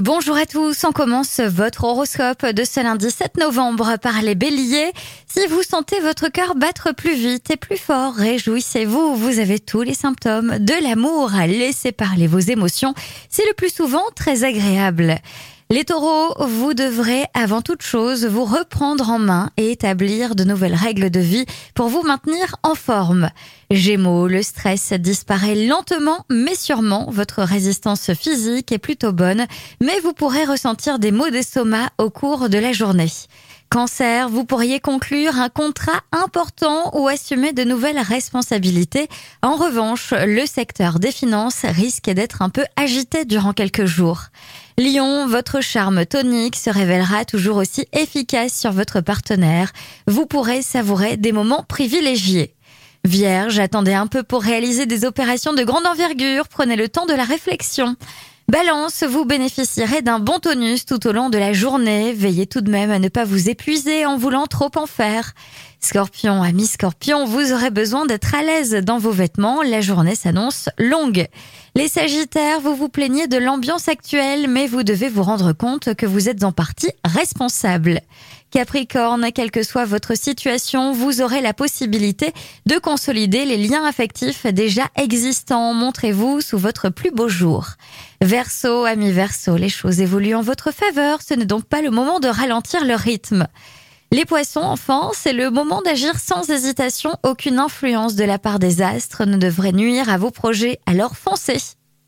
Bonjour à tous, on commence votre horoscope de ce lundi 7 novembre par les béliers. Si vous sentez votre cœur battre plus vite et plus fort, réjouissez-vous, vous avez tous les symptômes de l'amour. Laissez parler vos émotions, c'est le plus souvent très agréable. Les taureaux, vous devrez avant toute chose vous reprendre en main et établir de nouvelles règles de vie pour vous maintenir en forme. Gémeaux, le stress disparaît lentement mais sûrement. Votre résistance physique est plutôt bonne, mais vous pourrez ressentir des maux d'estomac au cours de la journée. Cancer, vous pourriez conclure un contrat important ou assumer de nouvelles responsabilités. En revanche, le secteur des finances risque d'être un peu agité durant quelques jours. Lion, votre charme tonique se révélera toujours aussi efficace sur votre partenaire. Vous pourrez savourer des moments privilégiés. Vierge, attendez un peu pour réaliser des opérations de grande envergure, prenez le temps de la réflexion. Balance, vous bénéficierez d'un bon tonus tout au long de la journée. Veillez tout de même à ne pas vous épuiser en voulant trop en faire. Scorpion, ami Scorpion, vous aurez besoin d'être à l'aise dans vos vêtements. La journée s'annonce longue. Les Sagittaires, vous vous plaignez de l'ambiance actuelle, mais vous devez vous rendre compte que vous êtes en partie responsable. Capricorne, quelle que soit votre situation, vous aurez la possibilité de consolider les liens affectifs déjà existants. Montrez-vous sous votre plus beau jour. Verseau, ami Verseau, les choses évoluent en votre faveur. Ce n'est donc pas le moment de ralentir le rythme. Les poissons, enfin, c'est le moment d'agir sans hésitation. Aucune influence de la part des astres ne devrait nuire à vos projets, alors foncez.